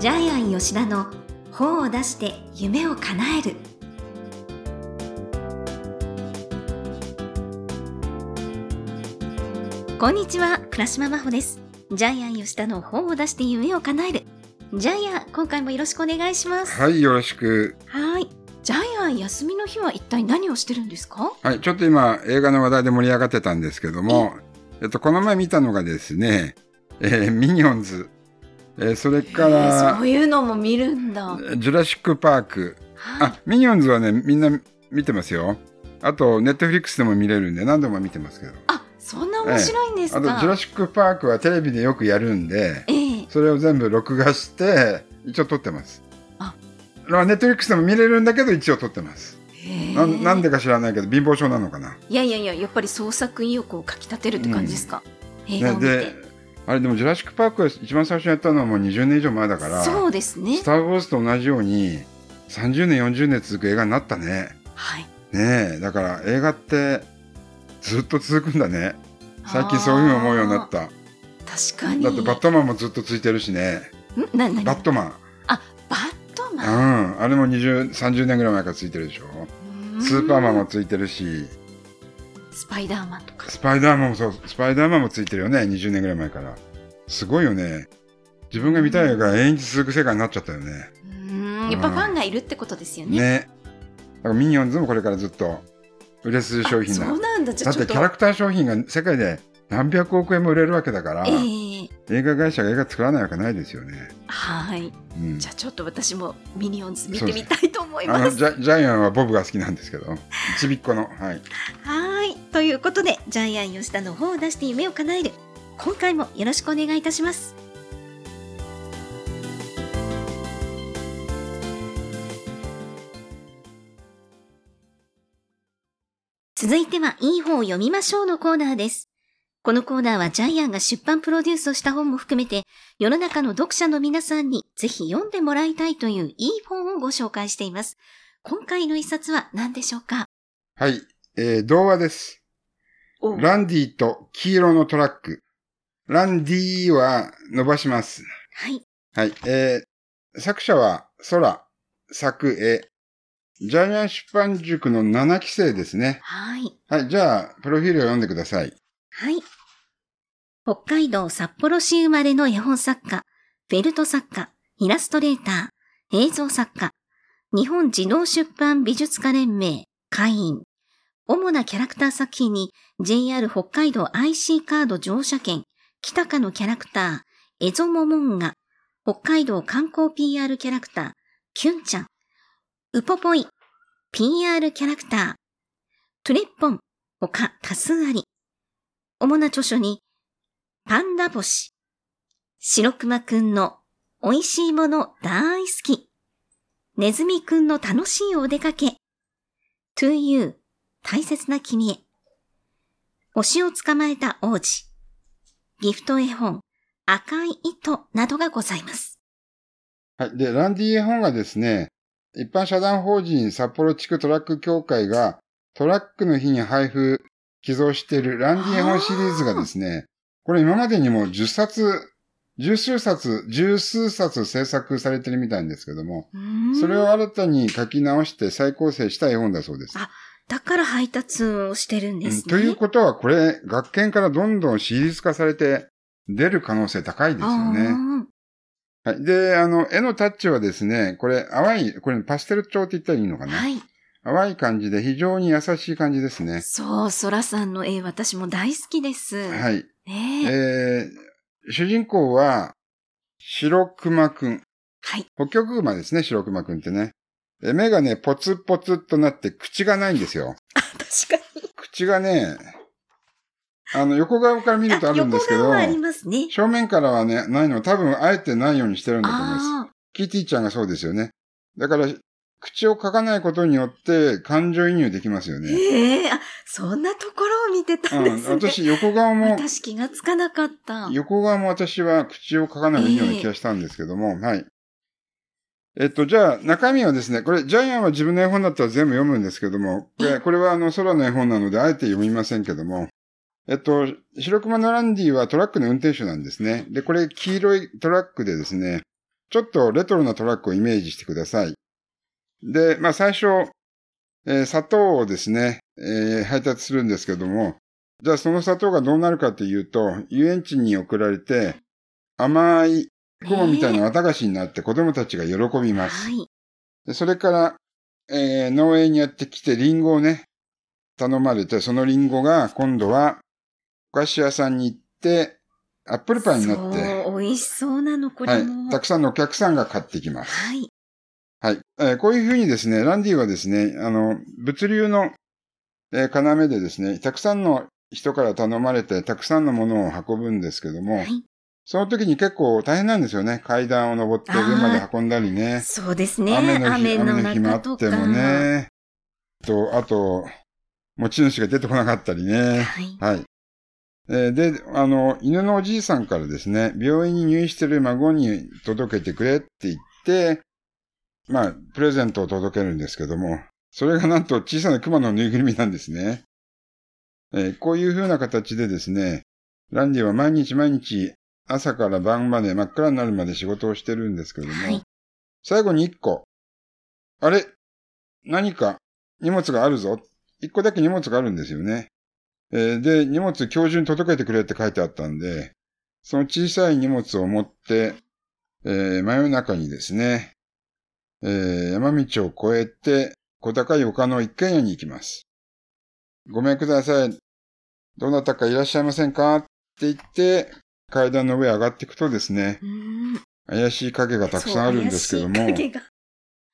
ジャイアン吉田の本を出して夢を叶える。こんにちは倉島真帆です。ジャイアン吉田の本を出して夢を叶える。ジャイアン今回もよろしくお願いします。はい、よろしく。はい。ジャイアン休みの日は一体何をしてるんですか？はい、ちょっと今、映画の話題で盛り上がってたんですけども、えっと、この前見たのがですね、えーミニオンズ、えーそれかえーらそう、いうのも見るんだジュラシック・パーク。はいあ、ミニオンズはね、みんな見てますよ。あと、ネットフリックスでも見れるんで、何度も見てますけど。あそんな面白いんですか、あと、ジュラシック・パークはテレビでよくやるんで、ええそれを全部録画して、一応撮ってます。あまあネットフリックスでも見れるんだけど、一応撮ってます。ななんでか知らないけど、貧乏症なのかな。いやいやいややっぱり創作意欲をかきたてるって感じですか、映画をね、見て、で、あれでも、ジュラシック・パークは一番最初にやったのはもう20年以上前だから、そうですねスター・ウォーズと同じように、30年、40年続く映画になったね。はいねえ、だから映画ってずっと続くんだね。最近そういうふうに思うようになった。確かにだってバットマンもずっと続いてるしね。ん？ななバットマン。あバットうマン、ん。あれも20、30年ぐらい前から続いてるでしょ。スーパーマンも続いてるし、スパイダーマンとかスパイダーマンもそう、スパイダーマンも続いてるよね。20年ぐらい前から。すごいよね。自分が見たい映画が永遠に続く世界になっちゃったよね。うーんやっぱファンがいるってことですよねね。だからミニオンズもこれからずっと売れ筋商品だ。あそうなんだじゃだってとキャラクター商品が世界で何百億円も売れるわけだから、ええ映画会社が映画作らないわけないですよね。はいうんじゃあちょっと私もミニオンズ見てみたいと思いあますのジャジャイアンはボブが好きなんですけど、ちびっこの。はい。はい。いということで、ジャイアン吉田の方を出して夢を叶える。今回もよろしくお願いいたします。続いては、いい本を読みましょうのコーナーです。このコーナーはジャイアンが出版プロデュースをした本も含めて、世の中の読者の皆さんにぜひ読んでもらいたいといういい本をご紹介しています。今回の一冊は何でしょうか？はい。えー、童話です。おランディと黄色のトラック。ランディは伸ばします。はい。はい。えー、作者は空、作絵。ジャイアン出版塾の7期生ですね。はい。はい。じゃあ、プロフィールを読んでください。はい。北海道札幌市生まれの絵本作家、フェルト作家、イラストレーター、映像作家、日本児童出版美術家連盟、会員。主なキャラクター作品に JR 北海道 IC カード乗車券、北かのキャラクター、エゾモモンガ、北海道観光 PR キャラクター、キュンちゃん、ウポポイ、PR キャラクター、トゥレッポン、他多数あり。主な著書に、パンダ星、白熊くんの美味しいもの大好き、ネズミくんの楽しいお出かけ、to you 大切な君へ、星を捕まえた王子、ギフト絵本、赤い糸などがございます。はい。で、ランディ絵本がですね、一般社団法人札幌地区トラック協会がトラックの日に配布、寄贈しているランディ絵本シリーズがですね、これ今までにも10冊、十数冊、十数冊制作されてるみたいんですけども、それを新たに書き直して再構成した絵本だそうです。あだから配達をしてるんですね。うんということは、これ、学研からどんどんシリーズ化されて出る可能性高いですよね。あはい。で、あの、絵のタッチはですね、これ、淡い、これパステル調って言ったらいいのかな？ーはい。淡い感じで非常に優しい感じですね。そう、ソラさんの絵、私も大好きです。はい。ねえ。えー、主人公は、白熊くん。はい。北極熊ですね、白熊くんってね。え目がね、ポツポツっとなって口がないんですよ。確かに。口がね、あの、横側から見るとあるんですけどありますね。正面からはね、ないの、多分あえてないようにしてるんだと思います。あキティちゃんがそうですよね。だから、口を書かないことによって感情移入できますよあ。ね。ええあ、そんなところを見てたんですね。うん、私、横側も、私気がつかなかった。横側も私は口を書かないような気がしたんですけども、はい。えっと、じゃあ、中身はですね、これ、ジャイアンは自分の絵本だったら全部読むんですけども、これはあの、空の絵本なので、あえて読みませんけども、えっと、白熊のランディはトラックの運転手なんですね。で、これ、黄色いトラックでですね、ちょっとレトロなトラックをイメージしてください。で、まあ最初、えー砂糖をですね、えー配達するんですけども、じゃあその砂糖がどうなるかというと、遊園地に送られて、甘い雲みたいな綿菓子になって子供たちが喜びます。はい。でそれから、えー農園にやってきてリンゴをね、頼まれて、そのリンゴが今度はお菓子屋さんに行って、アップルパイになって、美味しそうなの、こはいれも。。たくさんのお客さんが買ってきます。はい。はい。えーこういうふうにですね、ランディはですね、あの、物流の、えー要でですね、たくさんの人から頼まれて、たくさんのものを運ぶんですけども、はい。その時に結構大変なんですよね。階段を登って上まで運んだりね。そうですね。雨の日、雨の雨の。ってもね。と、あと、持ち主が出てこなかったりね。はい。はい。えーで、あの、犬のおじいさんからですね、病院に入院してる孫に届けてくれって言って、まあ、プレゼントを届けるんですけども、それがなんと小さな熊のぬいぐるみなんですね。えーこういう風な形でですね、ランディは毎日毎日朝から晩まで真っ暗になるまで仕事をしてるんですけども、はい最後に一個、あれ？何か？荷物があるぞ。一個だけ荷物があるんですよね。えーで、荷物今日中に届けてくれって書いてあったんで、その小さい荷物を持って、えー真夜中にですね、えー山道を越えて、小高い丘の一軒家に行きます。ごめんください。どなたかいらっしゃいませんか？って言って、階段の上上がっていくとですね。怪しい影がたくさんあるんですけども、い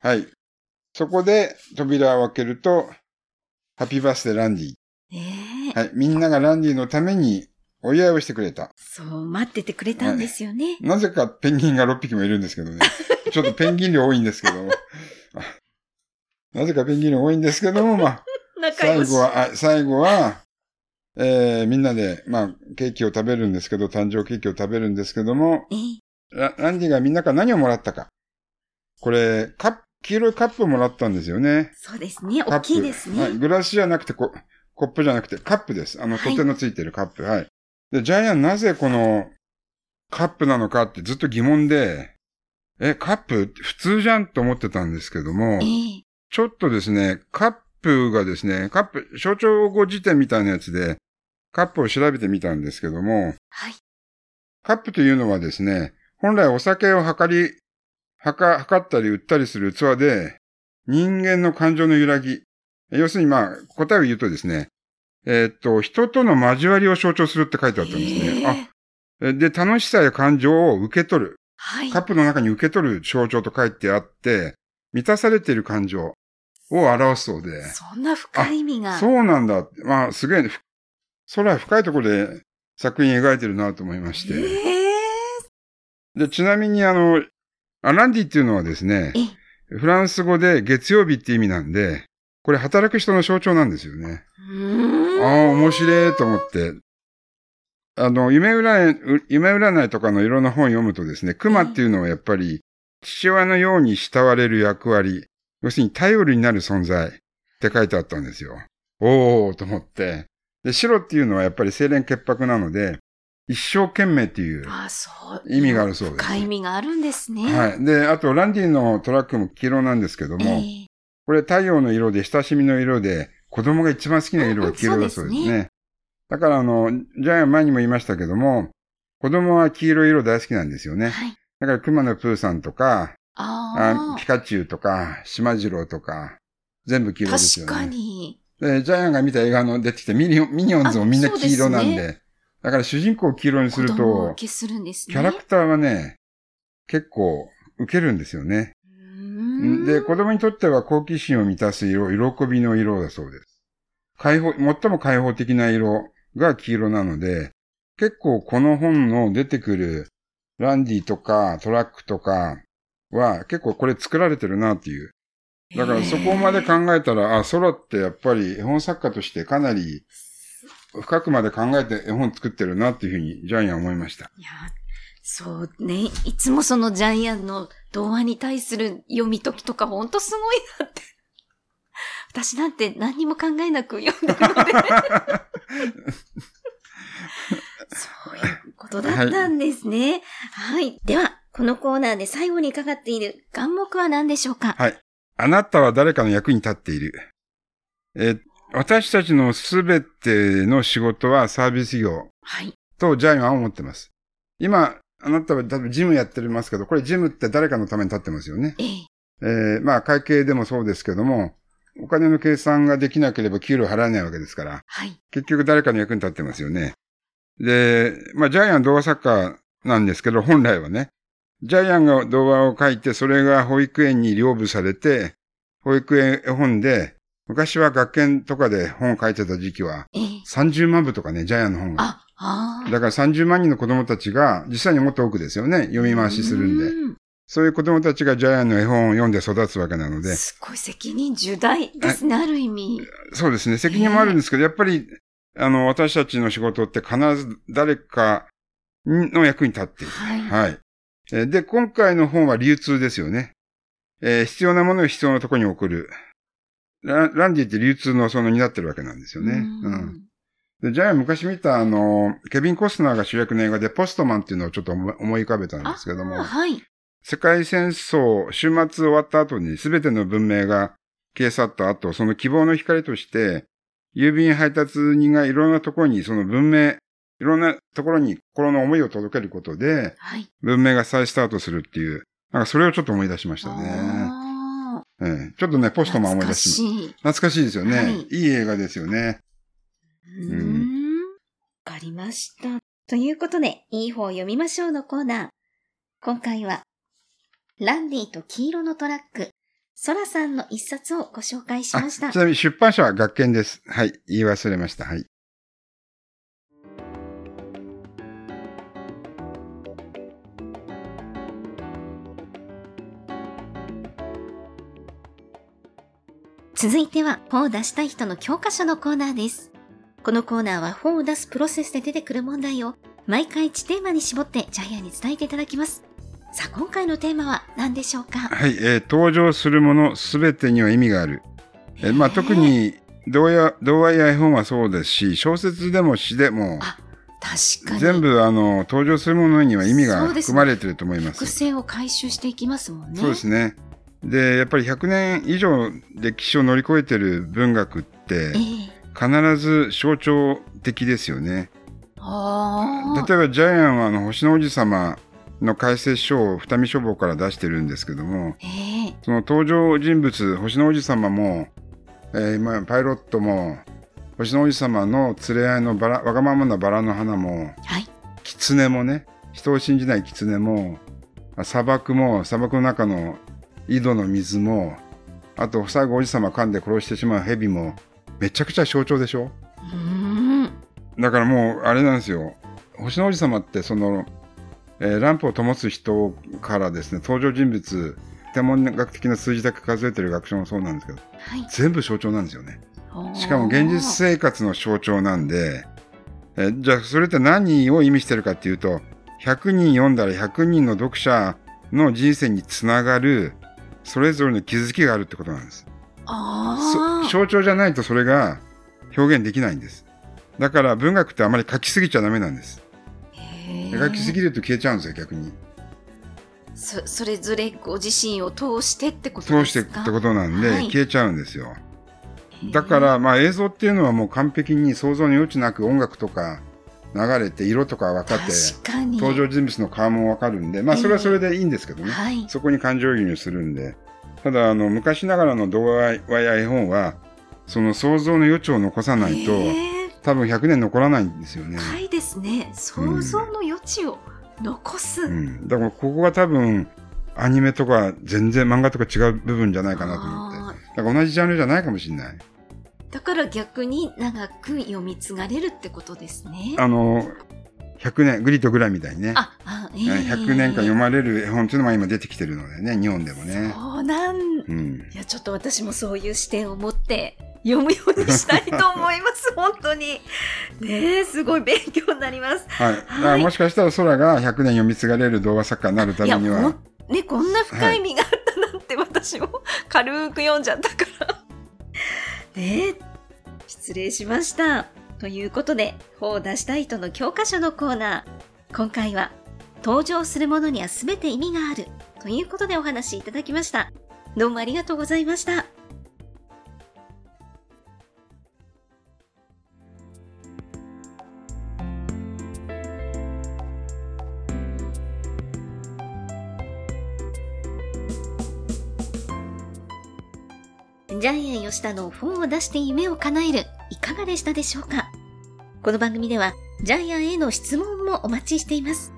はい。そこで扉を開けると、ハッピーバースデーランディ。ねえ。はい。みんながランディのためにお祝いをしてくれた。そう、待っててくれたんですよね。なぜかペンギンが6匹もいるんですけどね。ちょっとペンギン量多いんですけども。あなぜかペンギン量多いんですけども、まあ。最後は、あ最後は、えー、みんなで、まあ、ケーキを食べるんですけど、誕生ケーキを食べるんですけども、ええラランディがみんなから何をもらったか。これ、カップ、黄色いカップをもらったんですよね。そうですね。大きいですね。はい。グラスじゃなくてコ、コップじゃなくてカップです。あの、はい取っ手のついてるカップ。はい。で、ジャイアンなぜこのカップなのかってずっと疑問で、え、カップ普通じゃんと思ってたんですけども、ええちょっとですね、カップがですね、カップ、象徴語辞典みたいなやつで、カップを調べてみたんですけども、はい。カップというのはですね、本来お酒を測り、測、測ったり売ったりする器で、人間の感情の揺らぎ。要するにまあ、答えを言うとですね、えーっと、人との交わりを象徴するって書いてあったんですね。ええあ、えで、楽しさや感情を受け取る。はい。カップの中に受け取る象徴と書いてあって、満たされている感情を表すそうで。そんな深い意味が。そうなんだ。まあ、すげえ、ふ空深いところで作品描いてるなと思いまして。ええで、ちなみにあの、アランディっていうのはですね、えフランス語で月曜日って意味なんで、これ働く人の象徴なんですよね。ああ、面白いと思って。あの、夢占い、夢占いとかのいろんな本を読むとですね、熊っていうのはやっぱり父親のように慕われる役割、要するに頼りになる存在って書いてあったんですよ。おーと思って。で、白っていうのはやっぱり清廉潔白なので、一生懸命っていう。意味があるそうです深い意味があるんですね。はい。で、あと、ランディのトラックも黄色なんですけども、ええこれ太陽の色で親しみの色で、子供が一番好きな色が黄色だそうですね。そうでだからあの、ジャイアン前にも言いましたけども、子供は黄色い色大好きなんですよね。はい。だから熊野プーさんとか、ああピカチュウとか、島次郎とか、全部黄あ。色ですよね。確かに。で、ジャイアンが見た映画の出てきてミニオンズもみんな黄色なんで、でだから主人公を黄色にすると。キャラクターはね、結構受けるんですよね。で、子供にとっては好奇心を満たす色、喜びの色だそうです。開放、最も開放的な色が黄色なので、結構この本の出てくるランディとかトラックとかは結構これ作られてるなっていう。だからそこまで考えたら、あ、空ってやっぱり絵本作家としてかなり深くまで考えて絵本作ってるなっていうふうにジャイアン思いました。いや、そうね。いつもそのジャイアンの童話に対する読み解きとかほんとすごいなって。私なんて何にも考えなく読んでるので。そういうことだったんですね。はい。では、このコーナーで最後にかかっている願目は何でしょうか？はい。あなたは誰かの役に立っている。えー私たちのすべての仕事はサービス業はい。とジャイアンは思ってます。今、あなたは多分ジムやってますけど、これジムって誰かのために立ってますよね。ええ。えーまあ会計でもそうですけども、お金の計算ができなければ給料払えないわけですから、はい。結局誰かの役に立ってますよね。で、まあジャイアン動画作家なんですけど、本来はね、ジャイアンが動画を書いて、それが保育園に領部されて、保育園絵本で、昔は学研とかで本を書いてた時期は、ええ。30万部とかね、ジャイアンの本が。だから30万人の子供たちが、実際にもっと多くですよね、読み回しするんで。うそういう子供たちがジャイアンの絵本を読んで育つわけなので、すごい責任重大ですね、ある意味。そうですね、責任もあるんですけど、やっぱり、あの、私たちの仕事って必ず誰かの役に立っている。はい。はい。えーで、今回の本は流通ですよね。えー必要なものを必要なところに送る。ラランディって流通のその担ってるわけなんですよね。ううんん。で、ジャイアン昔見たあの、ケビン・コスナーが主役の映画でポストマンっていうのをちょっと思い浮かべたんですけどもあ、はい。世界戦争、終末終わった後に全ての文明が消え去った後、その希望の光として、郵便配達人がいろんなところにその文明、いろんなところに心の思いを届けることで、はい。文明が再スタートするっていう、なんかそれをちょっと思い出しましたね。あええちょっとね、ポあ。ストマン思い出し懐かしい。懐かしいですよね、はいい。い映画ですよね。うーん。わかりました。ということで、いい方を読みましょうのコーナー。今回は、ランディと黄色のトラック、ソラさんの一冊をご紹介しあましたち。なみに出版社は学研です。はい。言い忘れました。はい。続いては、本を出したい人の教科書のコーナーです。このコーナーは本を出すプロセスで出てくる問題を毎回1テーマに絞ってジャイアンに伝えていただきます。さあ、今回のテーマは何でしょうか？はい。えー登場するものすべてには意味がある。えーまあ、特に童話童話や絵本はそうですし、小説でも詩でも、あ確かに。全部あの登場するものには意味が含まれていると思います。伏線を回収していきますもんね。そうですね。で、やっぱり100年以上歴史を乗り越えてる文学ってええ必ず象徴的ですよね。例えばジャイアンはあの星の王子様の解説書を二見書房から出してるんですけども、ええその登場人物、星の王子様も、えーまあ、パイロットも、星の王子様の連れ合いのバラわがままなバラの花も、はい。狐もね、人を信じない狐も、あ砂漠も、砂漠の中の井戸の水も、あと最後王子様噛んで殺してしまう蛇も、めちゃくちゃ象徴でしょ？だからもう、あれなんですよ。星の王子様って、その、えーランプを灯す人からですね、登場人物、天文学的な数字だけ数えてる学者もそうなんですけど、はい。全部象徴なんですよね。おーしかも現実生活の象徴なんで、えじゃあそれって何を意味してるかっていうと、100人読んだら100人の読者の人生につながる、それぞれの気づきがあるってことなんです。あ象徴じゃないとそれが表現できないんです。だから文学ってあまり書きすぎちゃダメなんです。へえ書きすぎると消えちゃうんですよ、逆に。そそれぞれご自身を通してってこと通してってことなんで、はい消えちゃうんですよ。だから、まあ映像っていうのはもう完璧に想像の余地なく音楽とか流れて色とか分かって。登場人物の顔も分かるんで、まあそれはそれでいいんですけどね。はい。そこに感情移入するんで。ただ、あの、昔ながらの童話や絵本は、その想像の余地を残さないと、へえ多分100年残らないんですよね。深いですね。想像の余地を残す。うん。だからここが多分、アニメとか全然漫画とか違う部分じゃないかなと思って。あだから同じジャンルじゃないかもしれない。ーだから逆に長く読み継がれるってことですね。あの、100年、グリとグラみたいにね。あ、あええ100年間読まれる絵本っていうのも今出てきてるのでね、日本でもね。そうなんうん。いや、ちょっと私もそういう視点を持って読むようにしたいと思います。本当に。ねえ、すごい勉強になります。はい。だからもしかしたら空が100年読み継がれる童話作家になるためにはね、こんな深い意味があったなんて私も軽く読んじゃったから。ねえ、失礼しました。ということで、本を出したい人の教科書のコーナー。今回は、登場するものには全て意味がある。ということでお話しいただきました。どうもありがとうございました。ジャイアン吉田の本を出して夢を叶える、いかがでしたでしょうか？この番組では、ジャイアンへの質問もお待ちしています。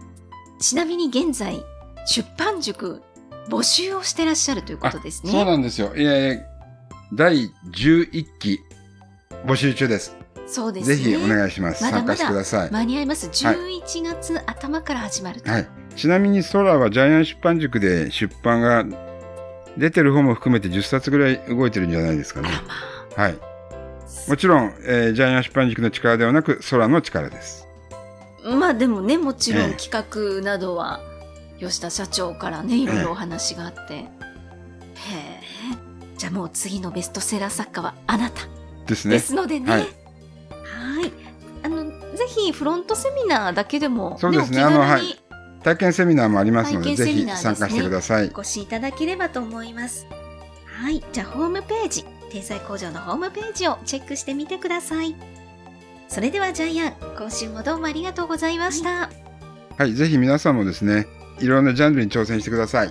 ちなみに現在、出版塾、募集をしてらっしゃるということですね。そうなんですよ。いやいや第11期募集中です。そうですね。ぜひお願いします。まだまだ参加してください。間に合います。11月頭から始まると。はい。ちなみにソラはジャイアン出版塾で出版が出てる方も含めて10冊ぐらい動いてるんじゃないですかねはい。もちろん、えージャイアン出版塾の力ではなく、ソラの力です。あ。まあでもね、もちろええん企画などは、吉田社長からね、いろいろお話があって。へえ。じゃあもう次のベストセラー作家はあなたですね。ですのでね。はいはい。あの、ぜひフロントセミナーだけでも、そうですねあのはい体験セミナーもありますので、ぜひ参加してください。お越しいただければと思います。はい。じゃあ、ホームページ、天才工場のホームページをチェックしてみてください。それでは、ジャイアン、今週もどうもありがとうございました。はい。ぜひ皆さんもですね、いろんなジャンルに挑戦してください。